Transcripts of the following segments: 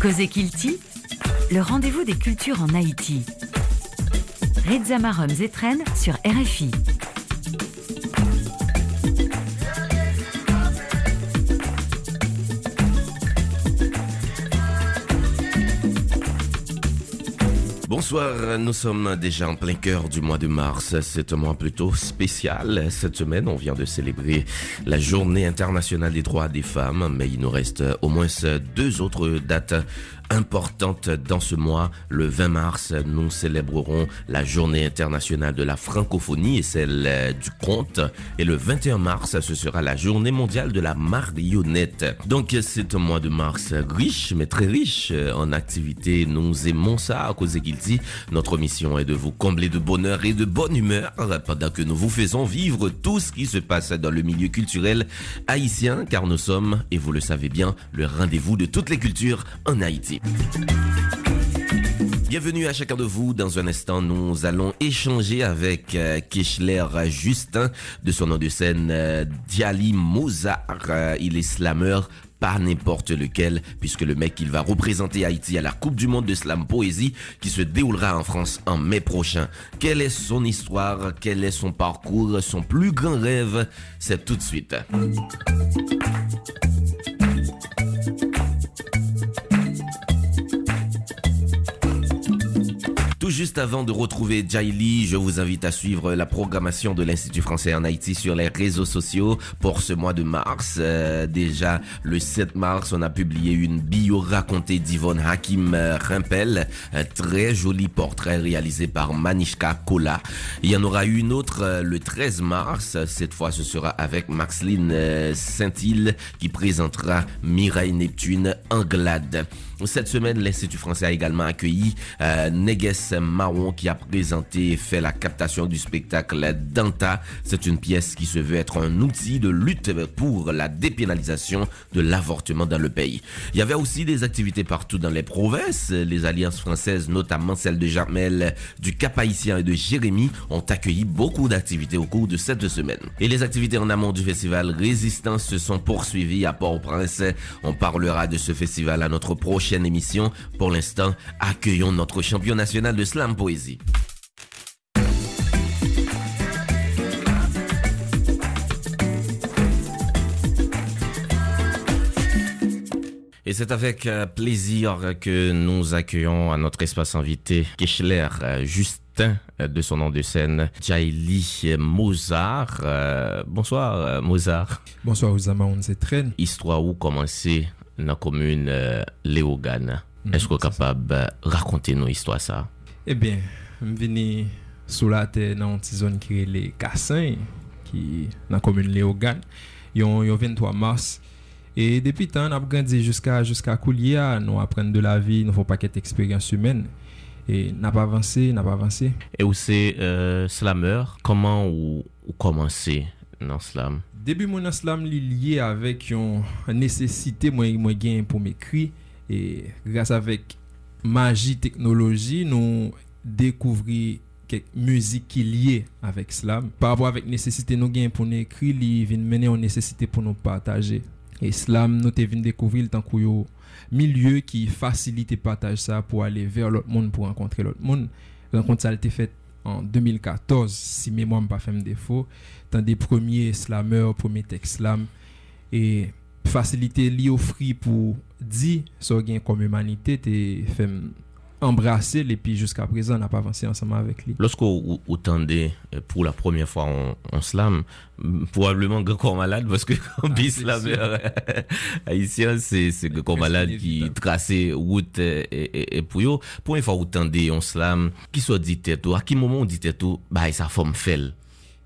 Cosé Kilti, le rendez-vous des cultures en Haïti. Reza Marom Zetren sur RFI. Bonsoir, nous sommes déjà en plein cœur du mois de mars. C'est un mois plutôt spécial. Cette semaine, on vient de célébrer la journée internationale des droits des femmes, mais il nous reste au moins deux autres dates importante dans ce mois. Le 20 mars, nous célébrerons la journée internationale de la francophonie et celle euh, du conte. Et le 21 mars, ce sera la journée mondiale de la marionnette. Donc c'est un mois de mars riche, mais très riche euh, en activités. Nous aimons ça à cause. Notre mission est de vous combler de bonheur et de bonne humeur pendant que nous vous faisons vivre tout ce qui se passe dans le milieu culturel haïtien, car nous sommes, et vous le savez bien, le rendez-vous de toutes les cultures en Haïti. Bienvenue à chacun de vous. Dans un instant, nous allons échanger avec euh, Kishler Justin, de son nom de scène euh, Diali Mozart. Euh, il est slammer, pas n'importe lequel, puisque le mec, il va représenter Haïti à la Coupe du Monde de Slam Poésie qui se déroulera en France en mai prochain. Quelle est son histoire? Quel est son parcours? Son plus grand rêve? C'est tout de suite. Juste avant de retrouver Jaili, je vous invite à suivre la programmation de l'Institut français en Haïti sur les réseaux sociaux pour ce mois de mars. Euh, déjà, le 7 mars, on a publié une bio racontée d'Yvonne Hakim Rimpel, un très joli portrait réalisé par Manishka Kola. Il y en aura une autre euh, le 13 mars. Cette fois, ce sera avec Maxline euh, Saint-Île qui présentera Mireille Neptune Anglade. Cette semaine, l'Institut français a également accueilli euh, Neges Marron qui a présenté et fait la captation du spectacle Danta. C'est une pièce qui se veut être un outil de lutte pour la dépénalisation de l'avortement dans le pays. Il y avait aussi des activités partout dans les provinces. Les alliances françaises, notamment celle de Jamel, du Cap Haïtien et de Jérémy, ont accueilli beaucoup d'activités au cours de cette semaine. Et les activités en amont du festival Résistance se sont poursuivies à Port-au-Prince. On parlera de ce festival à notre prochaine émission. Pour l'instant, accueillons notre champion national de slam poésie. Et c'est avec euh, plaisir que nous accueillons à notre espace invité Kechler euh, Justin euh, de son nom de scène, Jaili Mozart. bonsoir Mozart. Bonsoir Ousama traîne. Histoire où commencer dans la commune Léogane. Mm, Est-ce que vous capable de raconter nos histoires ça? Eh bien, je suis venu sous la terre dans une zone qui est les Cassins, qui est dans la commune Léogane. A 23 mars. Et depuis temps, on a grandi jusqu'à jusqu'à Koulia, nous apprenons de la vie, nous faisons pas d'expérience humaine. Et n'a pas avancé, n'a pas avancé. Et où c'est euh, slammer, comment ou, ou commencer dans slam? Début mon slam lié avec une nécessité moi moi pour m'écrire et grâce avec magie technologie nous découvrir quelques musiques qui liées avec slam par rapport avec nécessité nous gain pour nous écrire li vient mener en nécessité pour nous partager. Et slam nous te vient découvrir tant que milieu qui facilite partage ça pour aller vers l'autre monde pour rencontrer l'autre monde. Rencontre ça a été faite en 2014 si mémoire me pas fait défaut. Dans des premiers slammers premiers textes slam. Et fasilite li ofri pou di so gen kom humanite te fem embrase li pi jiska prezan ap avanse ansama avek li. Losko ou tende pou la premye fwa an slam, probableman gen kon malade, paske bi slamer haisyen, se gen kon malade ki trase wout e pou yo, pou en fwa ou tende an slam, ki so di teto, a ki momen ou di teto, ba e sa fom fel.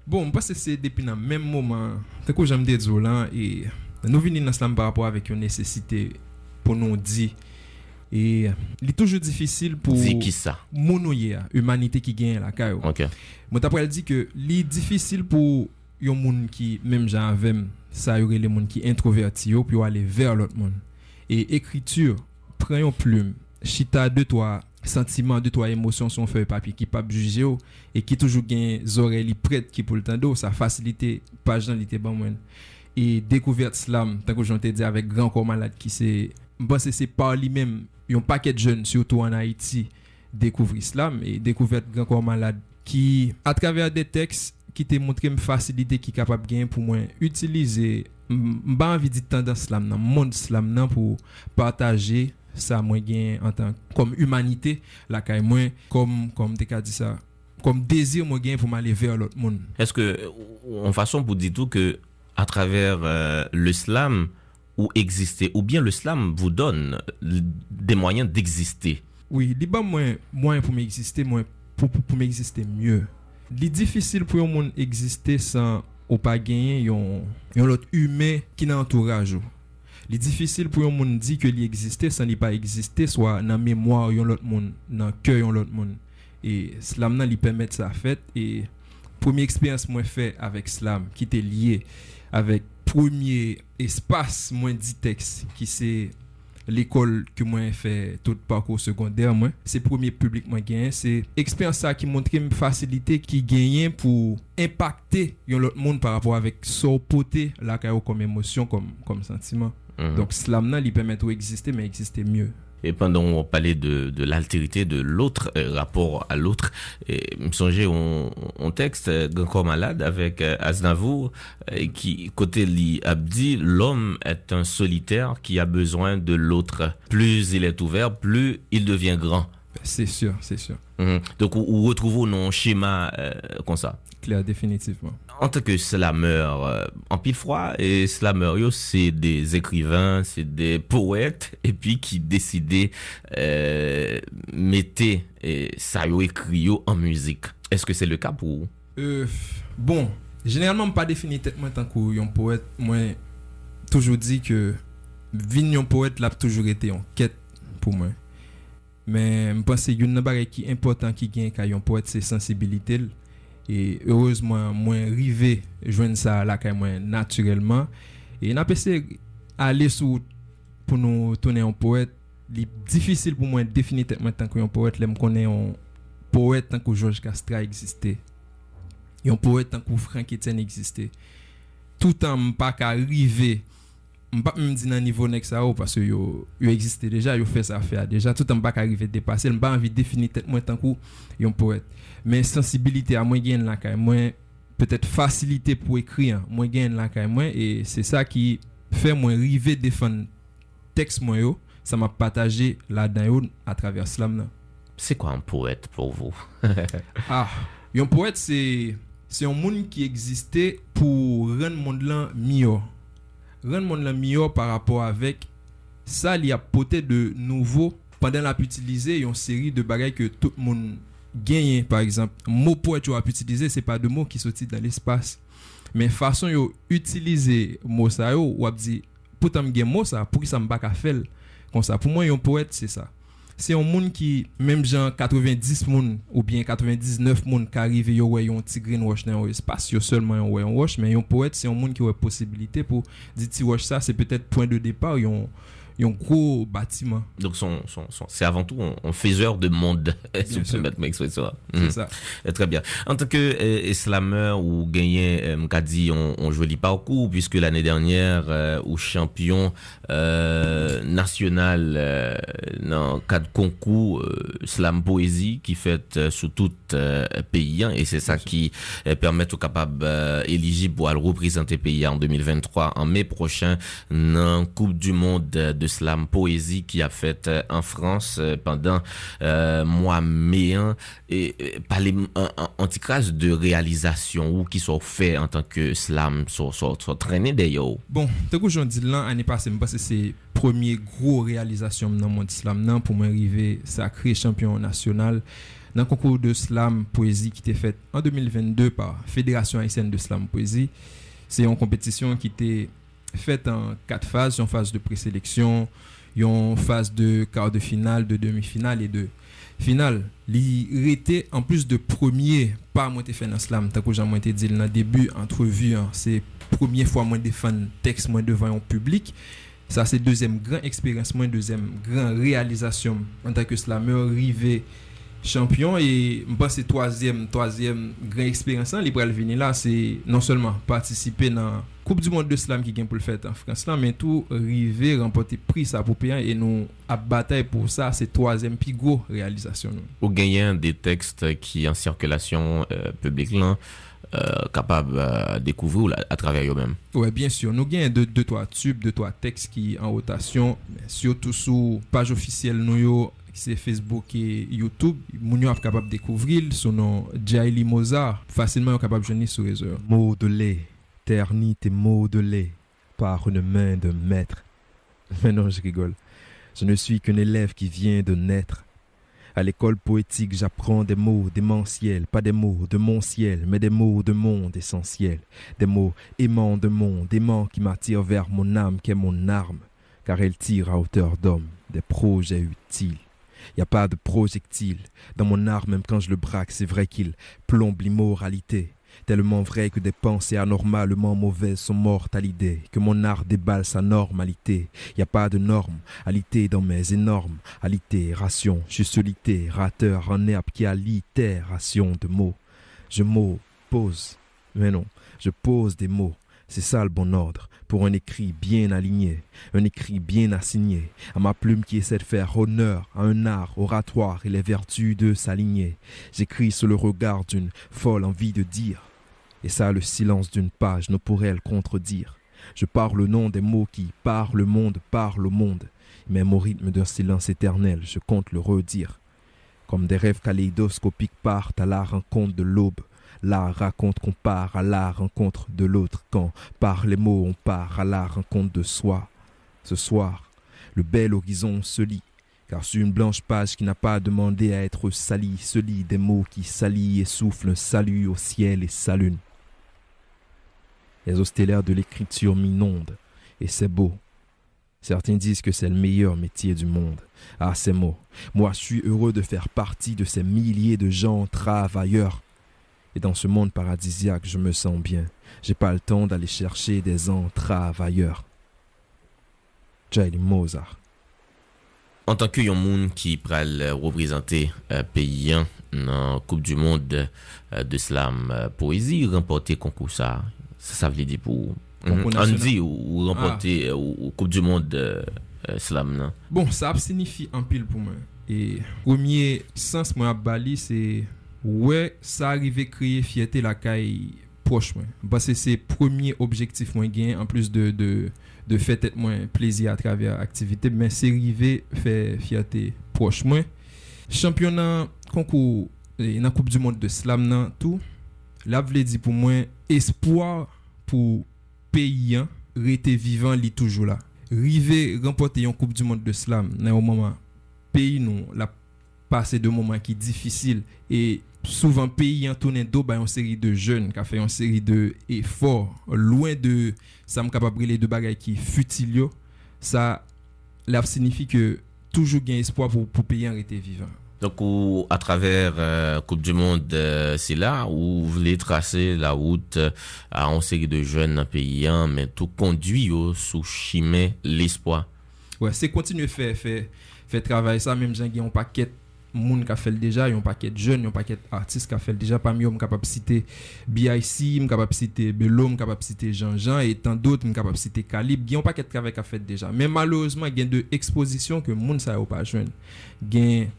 Bon, mpase se depi nan menm moman, teko jemde dzo lan, e... nous venons dans par rapport avec une nécessité pour nous dire. Et il est toujours difficile pour qui ça? humanité qui gagne la caillou. OK. Moi t'après dit que il est difficile pour yon monde qui même gens avec ça y les monde qui introverti pour aller vers l'autre monde. Et écriture prend une plume, chita de toi sentiments de toi émotions sur feuille papier qui pas juger et qui toujours gagne oreilles prêtes qui pour le temps ça facilite page dans l'été bon et découverte slam tant que j'en dit avec grand corps malade qui c'est se se par li men, yon paket jen, surtout an Haiti, dekouvri islam, e dekouvert Gran Corps Malade, ki a traver de teks, ki te montre m fasilite ki kapap gen pou mwen utilize, mba anvi di tendans islam nan, moun islam nan pou partaje sa mwen gen an tan kom humanite, la kay mwen, kom te ka di sa, kom dezir mwen gen pou m ale ver lot moun. Eske, an fason pou di tou ke a traver l'islam, ou exister, ou bien l'islam vous donne des moyens d'exister? Oui, li ba mwen mwen pou m'exister, mwen pou pou m'exister mieux. Li difficile pou yon moun exister san ou pa genyen yon yon lot hume ki nan entourage ou. Li difficile pou yon moun di ke li exister san li pa exister, swa nan mémoire yon lot moun, nan kè yon lot moun. Et slam li pèmèt sa fèt, et poumi eksperyans mwen fè avèk slam, ki te liye avèk premier espas mwen di teks ki se l'ekol ke mwen fe tout parkour sekondèr mwen. Se premier publik mwen genyen, se eksperyansa ki montre m fasilite ki genyen pou impakte yon lot moun par rapport avek so pote la kayo kom emosyon, kom sentiman. Donk slam nan li pèmèt ou eksiste, men eksiste mye. Et pendant on parlait de, de l'altérité de l'autre, euh, rapport à l'autre, et me songeait on, texte euh, Grand Malade avec euh, Aznavour, qui, côté li Abdi, l'homme est un solitaire qui a besoin de l'autre. Plus il est ouvert, plus il devient grand. C'est sûr, c'est sûr. Mhm. Donc, où, retrouvons nos schémas comme ça Clair, définitivement. En tant que slameur, euh, en pile froid, et slameur, c'est des écrivains, c'est des poètes, et puis qui décidaient euh, mettre ça écrit en musique. Est-ce que c'est le cas pour vous? Euh, Bon, généralement, pas défini moi tant qu'un poète. Moi, toujours dit que un poète l'a toujours été en quête pour moi. Mais je pense que une chose qui est important qui gagne quand un poète, c'est sensibilité. Et heureusement, moi, rivé, joindre ça là, quand moi, naturellement. Et n'a pas aller sous pour nous tourner en poète. C'est difficile pour moi de définir tant qu'un poète. Je connais un poète tant que Georges Castra. Un poète tant que Frank Etienne existait. Tout en pas arriver pas même dire niveau next parce que yo existait déjà yo fait ça faire déjà tout en pas arriver dépasser pas envie de définir tête moi tant que un poète. Mais sensibilité à moi gain là quand moi peut-être facilité pour écrire moi gain là quand moi et c'est ça qui fait moi river défendre texte moi yo ça m'a partagé là dedans à travers slam c'est quoi un poète pour vous? Ah un poète c'est c'est un monde qui existait pour rendre monde là mieux rendre mon meilleur par rapport avec ça il a poté de nouveau pendant l'a utiliser une série de bagages que tout le monde gagne par exemple mot pour tu as utilisé c'est pas de mots qui sortent dans l'espace. Mais façon yo utiliser mot ça yo ou a dit pourtant gagne mot ça pour que ça me pas faire comme ça pour moi un poète c'est ça c'est un monde qui même genre 90 moun ou bien 99 moun qui arrive yo ouais un petit greenwash dans l'espace yo seulement ouais un wash. Mais un poète c'est un monde qui a possibilité pour dire ti wash ça c'est peut-être point de départ yon un gros bâtiment. Donc, son, son, c'est avant tout un, faiseur de monde, si vous permettez m'expression. C'est mhm. ça. Euh, très bien. En tant que euh, islameur ou gagné, euh, dit, on, on joli parcours, puisque l'année dernière, euh, ou champion euh, national dans cadre concours slam poésie qui fait sous tout pays, hein, et c'est ça qui permet aux capables éligibles pour représenter pays en 2023 en mai prochain dans Coupe du Monde de de slam poésie qui a fait euh, en France euh, pendant euh, mois mai et, et par les anticras de réalisation ou qui sont faits en tant que slam sont, sont, sont traînés d'ailleurs. Bon, tout que j'en dis là, année passée, parce que c'est premier gros réalisation dans mon slam nan pour m'arriver sacré champion national dans le concours de slam poésie qui était fait en 2022 par Fédération haïtienne de slam poésie. C'est une compétition qui était faite en quatre phases. Une phase de présélection, une phase de quart de finale, de demi-finale et de finale. L'irrité, en plus de premier, pas moi fait dans slam, tant que j'ai dit dans le début, entrevue, hein, c'est première fois moi défendre texte moi devant un public. Ça, c'est deuxième grande expérience, moi, deuxième grande réalisation en tant que slammer, arrivé champion et je pense que troisième troisième grande expérience li pral vini là c'est non seulement participer dans Coupe du monde de slam qui gagne pour le fait en France là mais tout river remporter prix ça pour payer et nous à bataille pour ça c'est troisième plus gros réalisation Au gagnant des textes qui en circulation euh, publique là euh, capable euh, découvrir à, à travers eux-mêmes. Oui, bien sûr. Nous gagnons deux, deux, trois tubes, deux, trois textes qui en rotation, surtout sous page officielle, nous, c'est Facebook et YouTube, nous sommes capables de découvrir son nom Jaili Mozart. Facilement, capable de venir sur les heures. Modelé, terni et modelé par une main de maître. Mais non, je rigole. Je ne suis qu'un élève qui vient de naître. À l'école poétique, j'apprends des mots démentiels, pas des mots de mon ciel, mais des mots de monde essentiel. Des mots aimants de monde, aimants qui m'attirent vers mon âme, qui est mon arme, car elle tire à hauteur d'homme des projets utiles. Y a pas de projectile dans mon art, même quand je le braque, c'est vrai qu'il plombe l'immoralité. Tellement vrai que des pensées anormalement mauvaises sont mortes à l'idée que mon art déballe sa normalité. Y a pas de norme, alité dans mes énormes allitérations. Je suis solité, rateur en herbe qui allitération de mots. Je mots, pose, mais non, je pose des mots. C'est ça le bon ordre pour un écrit bien aligné, un écrit bien assigné, à ma plume qui essaie de faire honneur à un art oratoire et les vertus de s'aligner. J'écris sous le regard d'une folle envie de dire, et ça le silence d'une page ne pourrait le contredire. Je parle le nom des mots qui, par le monde, parlent au monde, même au rythme d'un silence éternel, je compte le redire. Comme des rêves kaléidoscopiques partent à la rencontre de l'aube, L'art raconte qu'on part à la rencontre de l'autre, quand par les mots on part à la rencontre de soi. Ce soir, le bel horizon se lit, car sur une blanche page qui n'a pas demandé à être salie, se lit des mots qui salient et soufflent un salut au ciel et s'allument. Les ostélaires de l'écriture m'inondent, et c'est beau. Certains disent que c'est le meilleur métier du monde. Ah, ces mots. Moi, je suis heureux de faire partie de ces milliers de gens travailleurs et dans ce monde paradisiaque, je me sens bien. J'ai pas le temps d'aller chercher des entravailleurs. Jaili Mozart. En tant que yon moun qui pral représenter euh, pays dans la Coupe du monde euh, de slam euh, poésie, remporter concours ça, ça, veut dire pour on dit ou remporter ah. ou, Coupe du monde slam non? Bon, ça signifie un pile pour moi. Et premier sens moi à Bali c'est wè sa arrive kriye fiyete la kay proche mwen. Basè se premier objektif mwen gen, an plus de, de, de fè tèt mwen plezi a travè aktivite, men se rive fè fiyete proche mwen. Championan konkou nan Koupe du Monde de Slam nan tou, la vle di pou mwen espoir pou peyen rete vivan li toujou la. Rive rempote yon Koupe du Monde de Slam nan yon mouman peyi nou la pase de mouman ki difisil e souvent pays en tourné d'eau bah une série de jeunes qui a fait une série de efforts. Loin de ça me capable les deux bagages qui futiles ça là signifie que toujours gain espoir pour pour pays en rester vivant. Donc à travers euh, Coupe du Monde euh, c'est là où vous voulez tracer la route euh, à une série de jeunes dans pays mais tout conduit au sous chimé l'espoir. Ouais c'est continuer faire faire faire travailler ça même j'ai un paquet moun ka fel deja, yon paket jen, yon paket artist ka fel deja, pam yo m kapap site BIC, m kapap site Belo, m kapap site Jean-Jean, etan dot m kapap site Kalib, gen yon paket kave ka fet deja. Men malouzman gen de ekspozisyon ke moun sa yo pa jwen. Gen,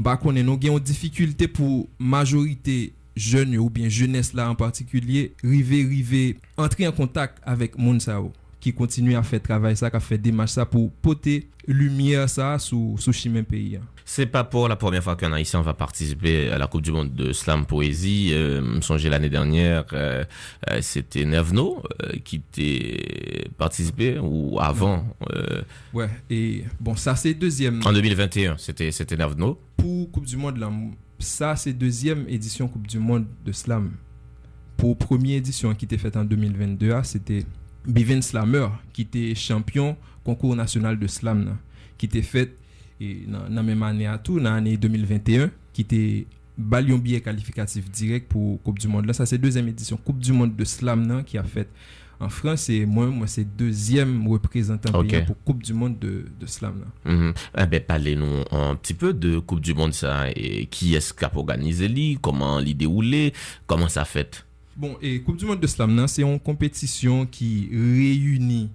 bako nenon, gen yon difikulte pou majorite jen yo ou bien jenes la an partikulye, rive, rive, entri an en kontak avek moun sa yo. ki kontinu a fè travay sa, ka fè demaj sa pou pote lumiè sa sou, sou chimen peyi an. C'est pas pour la première fois qu'un Haïtien va participer à la Coupe du Monde de Slam Poésie. Euh, songez l'année dernière, euh, euh, c'était Nevno euh, qui était participé ou avant. ouais. Et bon, ça c'est deuxième. En 2021, c'était c'était. Pour Coupe du Monde, là, ça c'est deuxième édition Coupe du Monde de Slam. Pour première édition qui était faite en 2022, ah, c'était Bivin Slammer, qui était champion concours national de slam, qui était fait E nan menm ane atou, nan ane 2021, ki te bal yon biye kalifikatif direk pou Koupe du Monde. La sa se dezem edisyon Koupe du Monde de Slam nan ki a fet an Frans, e mwen mwen se dezem reprezentan okay. pou Koupe du Monde de, de Slam nan. Mm -hmm. eh Ebe, pale nou an pti peu de Koupe du Monde sa, e, ki eskap organize li, koman li deoule, koman sa fet? Bon, e Koupe du Monde de Slam nan, se yon kompetisyon ki reyuni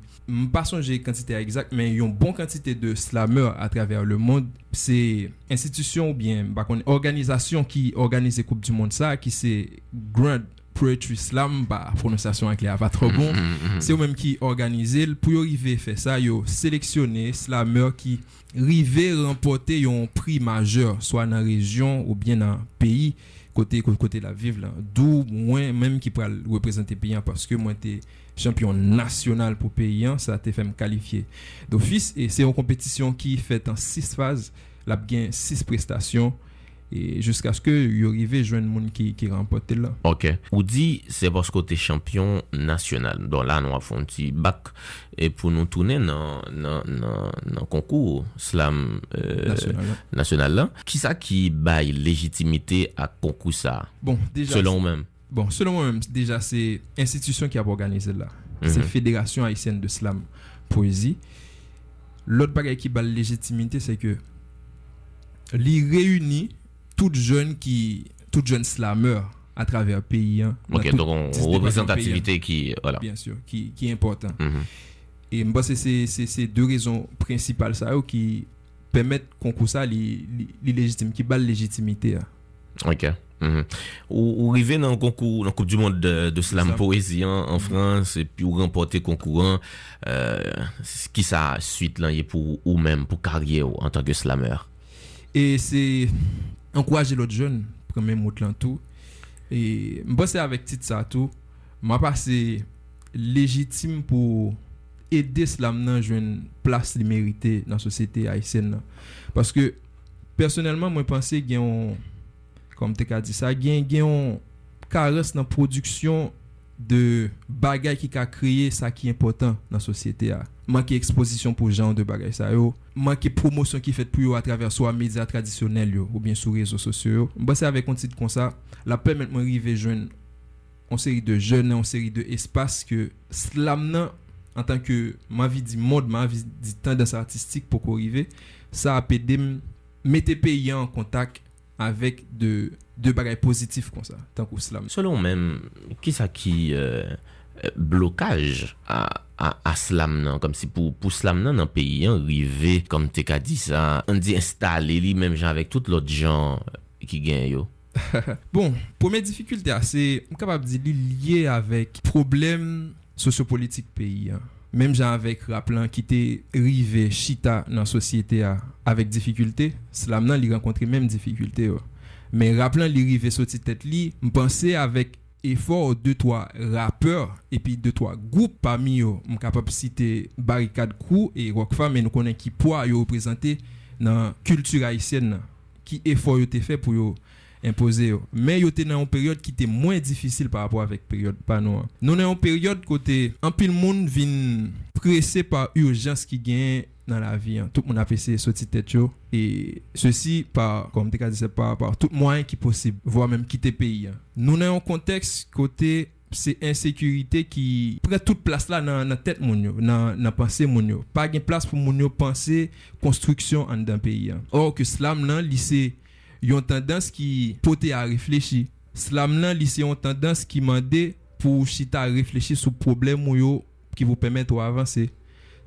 pas songer quantité exacte, bon mais il y a une bonne quantité de slammers à travers le monde. C'est institution ou bien bah, organisation qui organise Coupe du Monde ça, qui c'est Grand Poetry Slam, bah, prononciation avec les pas trop bon. Mm-hmm, mm-hmm, mm-hmm. c'est eux-mêmes qui organisent. Pour y arriver faire ça, ils ont sélectionné slammers qui arrivent remporter un prix majeur, soit dans la région ou bien dans le pays côté côté la vivre là d'où moins même qui pourra représenter pays parce que moi t'es champion nasyonal pou peyyan, sa te fèm kalifiye. D'ofis, e se yon kompetisyon ki fèt an 6 faz, lap gen 6 prestasyon, e jisk aske yon rive jwen moun ki, ki rempote la. Ok, ou di se bors kote champion nasyonal, don la nou a fon ti bak, e pou nou toune nan, nan, nan, nan konkou slam euh, nasyonal la, ki sa ki bay legitimite ak konkou sa, bon, selon ou menm? Bon selon moi-même déjà c'est institution qui a organisé là mm -hmm. c'est fédération haïtienne de slam poésie l'autre bagaille qui baille légitimité c'est que les réunit toute jeune qui toute jeune slammer à travers le pays hein, ok donc on représentativité pays, qui voilà bien sûr qui, qui est important mm -hmm. et moi c'est ces deux raisons principales ça qui permettent concours ça les qui bat légitimité hein. Ok. Mm -hmm. Ou rive nan konkou nan Koupe du Monde de, de slam poezi an Frans Pi ou rempote konkouran Ki euh, sa suite lan ye pou ou men pou karye ou An tanke slameur E se Enkouraje lot joun Premè mout lan tou E mbose avèk tit sa tou Mwa pa se legitime pou Ede slam nan joun Plas li merite nan sosete Aisyen nan Paske personelman mwen panse gen yon kom te ka di sa, gen yon kares nan produksyon de bagay ki ka kreye sa ki important nan sosyete a. Manke ekspozisyon pou jan de bagay sa yo, manke promosyon ki fet pou yo atraver so a media tradisyonel yo ou bien sou rezo sosyo yo. Mba se avek kontit kon sa, la pèmèt mwen rive jwen an seri de jen, an seri de espas ke slam nan an tanke ma vi di mod, ma vi di tendens artistik pou ko rive, sa apè dem mette pe yon kontak avèk de, de bagay pozitif kon sa, tan kou slam. Selon men, ki sa ki euh, blokaj a, a, a slam nan, kom si pou, pou slam nan nan peyi an rive, kom te ka di sa, an di installe li menm jan avèk tout lot jan ki gen yo. bon, pwemè difikultè a, se m kapab di li liye avèk problem sosyo-politik peyi an. Même gens avec rappelant qui était rivé chita dans société avec difficulté slam nan li rencontrer même difficulté yo. mais rappelant li rivé sorti tête li penser avec effort deux trois rappeurs et puis deux trois groupes parmi eux suis capable citer Barricade Crew et Rockfam mais nous connaissons qui poids yo représenter dans culture haïtienne qui effort yo été fait pour yo imposer yo. mais yo était dans une période qui était moins difficile par rapport avec période pas nous nous dans une période côté un pile monde vient pressé par urgence qui gagne dans la vie. Hein. Tout le monde a fait ses sorties tête et ceci par, comme tu dit, par, par tout moyen qui possible, voire même quitter pays. Hein. Nous avons un contexte côté c'est insécurité qui prend toute place là dans la tête mon yo, dans la pensée mon yo. Pas de place pour mon yo penser construction en d'un pays. Hein. Or que slam nan lycée yon tendans ki pote a reflechi. Slam lan li se yon tendans ki mande pou chita a reflechi sou problem ou yo ki vou pemet ou avanse.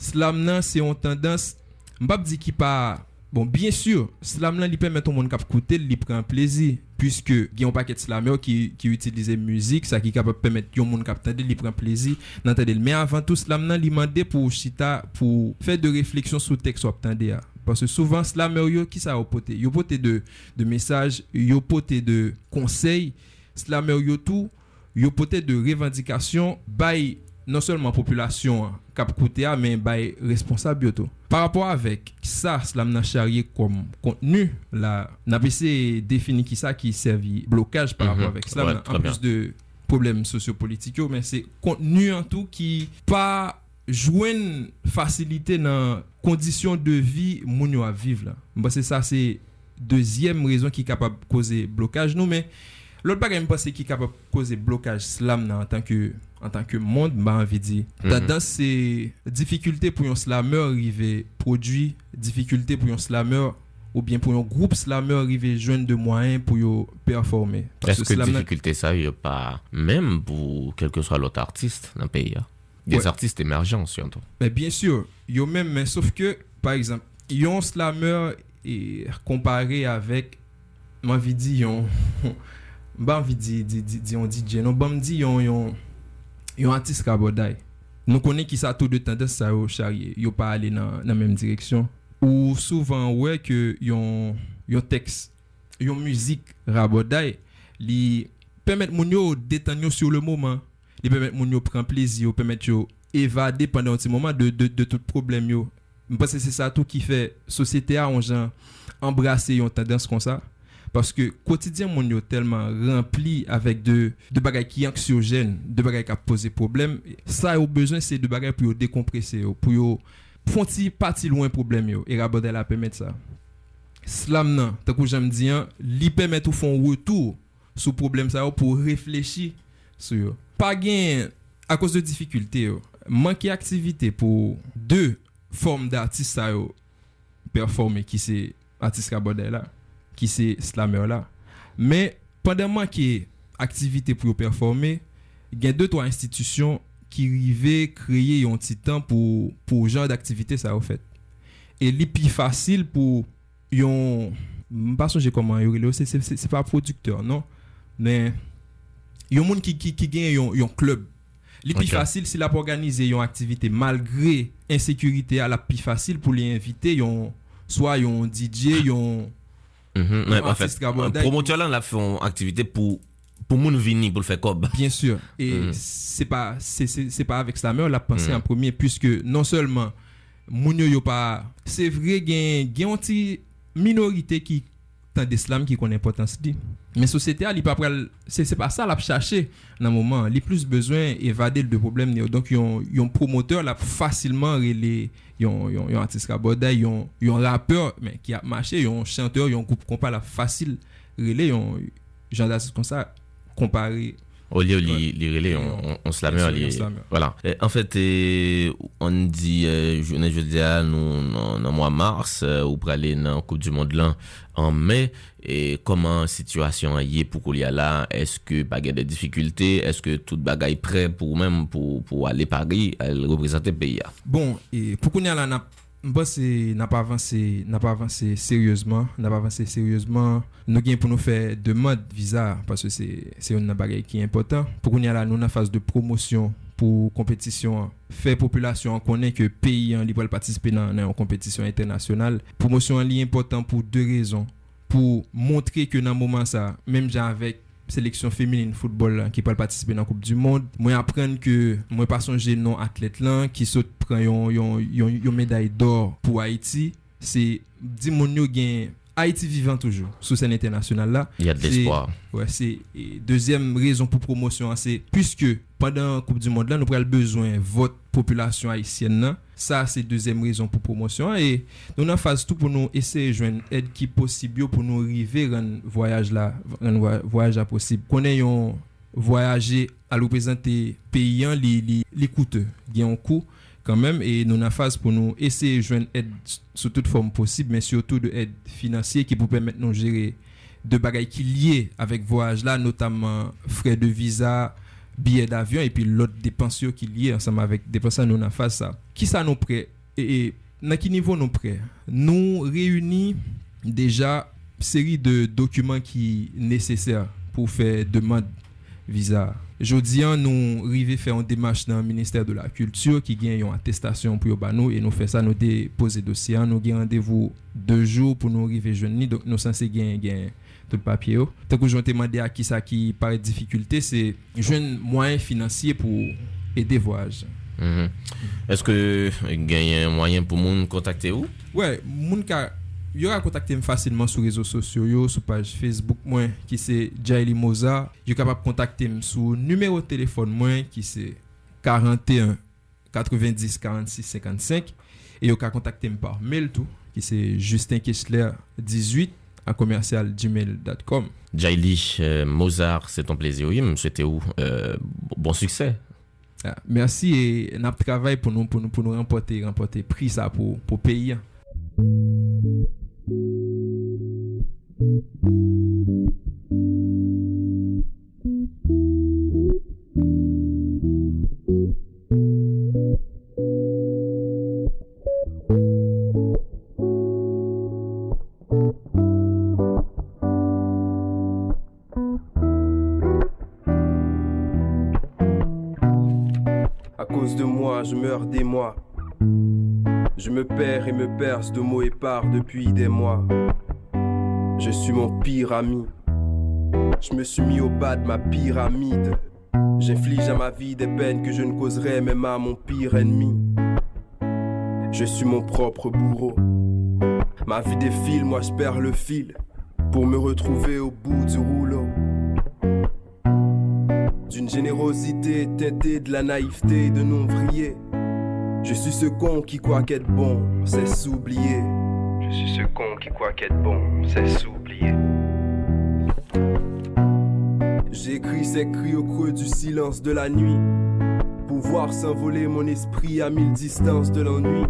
Slam lan se yon tendans, mbap di ki pa, bon, bien sur, slam lan li pemet ou moun kap koute, li pren plezi, pwiske gen yon paket slam yo ki, ki utilize müzik, sa ki kap pemet yon moun kap tende, li pren plezi, nan tende. Men avan tou, slam lan li mande pou chita, pou fè de refleksyon sou tek so ap tende ya. Parce que souvent slammer yo qui ça opote yo pote de de messages yo pote de conseils. Slammer yo tout. Yo pote de revendications by non seulement population cap côté mais bay responsable par rapport avec ça slam nan charrier comme contenu là n'a essayé définir qui ça qui servi blocage par rapport avec slam Ouais, en plus bien. de problèmes sociopolitiques mais c'est contenu en tout qui pas jwen fasilite nan kondisyon de vi moun yo a viv la. Mba se sa se dezyem rezon ki kapab koze blokaj nou, men lot bagan mba se ki kapab koze blokaj slam nan an tanke, an tanke mond mba anvi di. Mm -hmm. Dadan se difikulte pou yon slameur rive prodwi, difikulte pou yon slameur ou bien pou yon group slameur rive jwen de mwayen pou yo performe. Eske dificulte sa yo pa menm pou kelke swa lot artist nan peyi ya? Des Ouais. artistes émergents surtout. Ben, bien sûr, yo même, mais sauf que, par exemple, yon slammer est comparé avec, moi, envie dire, yon, pas envie de dire, di- di- di- yon DJ, non, bah, me dit, yon, yon, yon artiste kaboday. Nous connaissons qui ça tout de tendance ça au charrier, yo pas aller dans la même direction. Ou souvent, ouais, que yon, yon texte, yon musique raboday, li permettre moun yo détendre sur le moment. Li permettre moun yo prendre plaisir, permettre yo évader pendant un petit moment de, de, de tout problème yo. Je pense que c'est ça tout qui fait société a on genre embrasser une tendance comme ça parce que quotidien mon tellement rempli avec de de bagages qui anxiogènes, de bagages qui posé problème, ça au besoin c'est de bagages pour décompresser pour yo font ti parti loin problème yo et Rabodel a permettre ça. Slam nan, tant que j'aime dire, li permet ou font retour sur problème ça pour réfléchir sou yo. Pa gen, a kos de difikulte yo, manke aktivite pou de form de artist sa yo performe ki se artist kabode la, ki se slammer la. Me, pandan manke aktivite pou yo performe, gen 2-3 institusyon ki rive kreye yon titan pou, pou jan d'aktivite sa yo fet. E li pi fasil pou yon, mpa sonje koman yo, se pa produkteur, non? Men, yon moun qui qui qui gagne yon yon club li plus facile s'il a pour organiser yon activité malgré insécurité à la plus facile pour les inviter yon soit yon DJ yon Mhm. Ouais, en fait, un promoteur là, l'a fait une activité pour, pour moun vini, pour le faire cob. Bien sûr. Et Mhm. c'est pas c'est pas avec Slammer la pensée Mhm. en premier puisque non seulement moun yo yo pas c'est vrai gen gen une minorité qui d'islam qui connaît importance li. Mais société a c'est pas ça l'a chercher dans moment, li plus besoin évader de problème donc yon promoteur là facilement relé yon artiste kaboda yon yon rappeur mais qui a marché yon chanteur yon groupe compas là facile relé yon genre d'artiste comme ça comparé Au lieu, Ouais. relais, on, on, on se la met, met. voilà. Et en fait, eh, on dit, euh, je je dis à nous, dans mois mars, euh, ou pour aller dans Coupe du Monde là, en mai, et comment situation y est pour qu'on y a là, est-ce que pas de difficultés, est-ce que tout bagaille prêt pour même pour, pour aller Paris, représenter le pays là? Bon, et pour qu'on y a là, Mwen se nan pa avanse seryouzman, nan pa avanse seryouzman, nou gen pou nou fè demad viza, paswe se yon nan bagay ki important. Pou kon yon la nou nan fase de promosyon pou kompetisyon, fè populasyon konen ke peyi an li pou al patispe nan yon kompetisyon internasyonal. Promosyon an li important pou de rezon, pou montre ke nan mouman sa, menm jan avèk sélection féminine football qui peut participer dans la Coupe du Monde. Moi apprendre que moi pas songer non athlète là qui saute prend yon, médaille d'or pour Haïti, c'est dit mon gain Haïti vivant toujours sur scène internationale là. Il y a de l'espoir. Ouais, c'est deuxième raison pour promotion c'est puisque pendant la Coupe du Monde là, nous avons besoin de votre population haïtienne. Ça, c'est deuxième raison pour promotion. Et nous avons phase tout pour nous essayer de joindre aide qui possible pour nous arriver rendre voyage là, voy- voyage là possible. Qu'on ait un voyager à représenter payant les les les coûteux, il y a un quand même et nous avons phase pour nous essayer de joindre aide sous toute forme possible mais surtout de aide financière qui pour permettre nous gérer de bagailles qui liées avec voyage là notamment frais de visa billets d'avion et puis l'autre dépenses yo qui liées ensemble avec dépenses nous a fait ça. Qui ça nous prêt? Et, et dans quel niveau nous prêt? Nous réunis déjà série de documents qui nécessaires pour faire demande visa. Jodi an nous rive faire une démarche dans le ministère de la culture qui gagne une attestation pour yo ba nous et nous fait ça nous déposer dossier an. nous gagne rendez-vous deux jours pour nous arriver jeune donc nous censé gagne gagne tout papye yo. Takou jwante mande a ki sa ki pare difikulte, se jwen mwayen finansye pou ede voyaj. Mm -hmm. Eske genyen mwayen pou moun kontakte ou? Ouè, ouais, moun ka, yo a kontakte m fasilman sou rezo sosyo yo, sou page Facebook mwen ki se Jaili Moza, yo kapap kontakte m sou numero telefon mwen ki se 41 90 46 55, e yo ka kontakte m par mail tou, ki se Justin Kessler 18 à commercial gmail.com. Jaili euh, Mozart, c'est ton plaisir. Oui, c'était où euh, Bon succès. Ah, merci et nous travaillons pour nous, pour nous, pour nous remporter, remporter prix ça pour, pour pays. De mots épars depuis des mois. Je suis mon pire ami. Je me suis mis au bas de ma pyramide. J'inflige à ma vie des peines que je ne causerais même à mon pire ennemi. Je suis mon propre bourreau. Ma vie défile, moi je perds le fil pour me retrouver au bout du rouleau. D'une générosité teintée de la naïveté et de non vriller. Je suis ce con qui croit qu'être bon, c'est s'oublier. Je suis ce con qui croit qu'être bon, c'est s'oublier. J'écris ces cris au creux du silence de la nuit. Pouvoir s'envoler mon esprit à mille distances de l'ennui.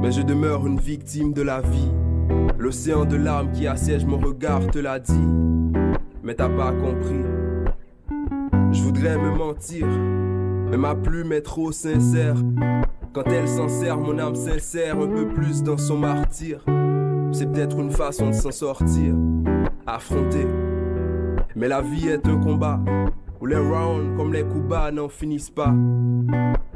Mais je demeure une victime de la vie. L'océan de larmes qui assiège mon regard te l'a dit. Mais t'as pas compris. Je voudrais me mentir, mais ma plume est trop sincère. Quand elle s'en sert, mon âme sincère un peu plus dans son martyr. C'est peut-être une façon de s'en sortir, affronter. Mais la vie est un combat où les rounds comme les coups bas n'en finissent pas.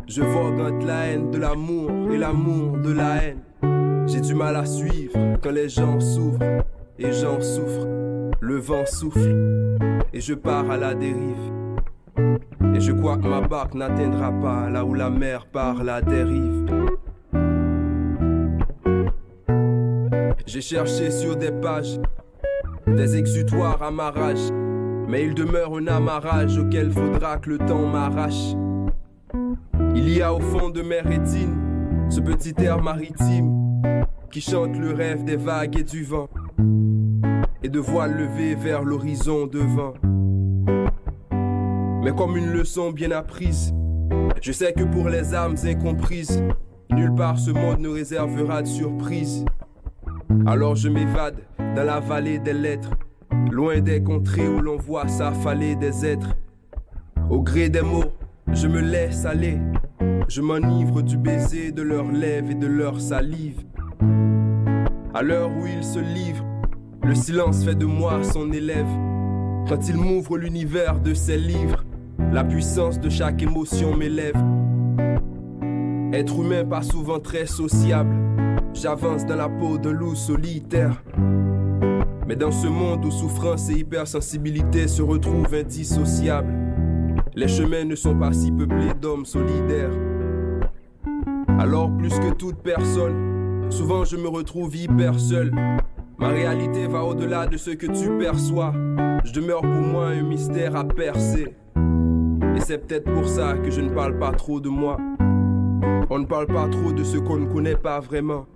Je vogue entre la haine de l'amour et l'amour de la haine. J'ai du mal à suivre quand les gens s'ouvrent et j'en souffre. Le vent souffle et je pars à la dérive. Et je crois que ma barque n'atteindra pas là où la mer part la dérive. J'ai cherché sur des pages des exutoires à ma rage, mais il demeure un amarrage auquel faudra que le temps m'arrache. Il y a au fond de mes rétines ce petit air maritime qui chante le rêve des vagues et du vent, et de voiles levées vers l'horizon devant mais comme une leçon bien apprise. Je sais que pour les âmes incomprises, nulle part ce monde ne réservera de surprise. Alors je m'évade dans la vallée des lettres, loin des contrées où l'on voit s'affaler des êtres. Au gré des mots, je me laisse aller, je m'enivre du baiser de leurs lèvres et de leur salive. À l'heure où ils se livrent, le silence fait de moi son élève. Quand il m'ouvre l'univers de ses livres, la puissance de chaque émotion m'élève. Être humain pas souvent très sociable. J'avance dans la peau d'un loup solitaire. Mais dans ce monde où souffrance et hypersensibilité se retrouvent indissociables, les chemins ne sont pas si peuplés d'hommes solidaires. Alors plus que toute personne, souvent je me retrouve hyper seul. Ma réalité va au-delà de ce que tu perçois. Je demeure pour moi un mystère à percer. Et c'est peut-être pour ça que je ne parle pas trop de moi. On ne parle pas trop de ce qu'on ne connaît pas vraiment.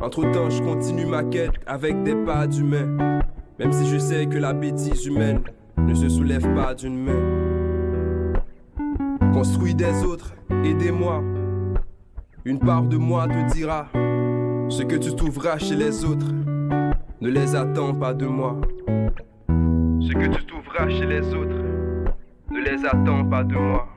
Entre-temps, je continue ma quête avec des pas d'humain. Même si je sais que la bêtise humaine ne se soulève pas d'une main. Construis des autres, aidez-moi. Une part de moi te dira ce que tu trouveras chez les autres. Ne les attends pas de moi. Ce que tu trouveras chez les autres ne les attends pas de moi.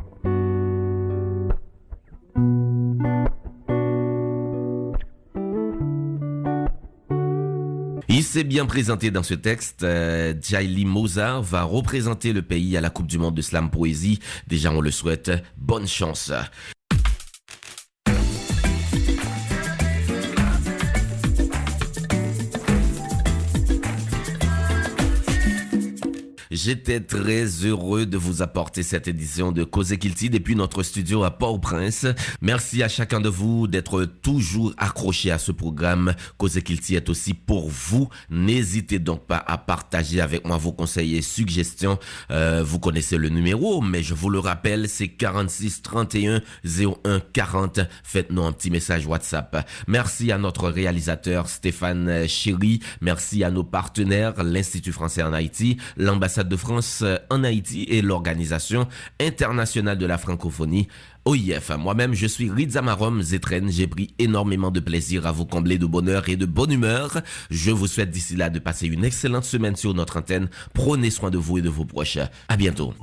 Il s'est bien présenté dans ce texte. Euh, Jaili Mozart va représenter le pays à la Coupe du Monde de Slam Poésie. Déjà, on le souhaite. Bonne chance. J'étais très heureux de vous apporter cette édition de Cause Kilti depuis notre studio à Port-au-Prince. Merci à chacun de vous d'être toujours accroché à ce programme. Cause Kilti est aussi pour vous. N'hésitez donc pas à partager avec moi vos conseils et suggestions. Euh, vous connaissez le numéro, mais je vous le rappelle, c'est 46 31 01 40. Faites-nous un petit message WhatsApp. Merci à notre réalisateur Stéphane Chéry. Merci à nos partenaires, l'Institut français en Haïti, l'ambassade de France en Haïti et l'Organisation internationale de la francophonie, OIF. Moi-même, je suis Rizamarom Zetren. J'ai pris énormément de plaisir à vous combler de bonheur et de bonne humeur. Je vous souhaite d'ici là de passer une excellente semaine sur notre antenne. Prenez soin de vous et de vos proches. À bientôt.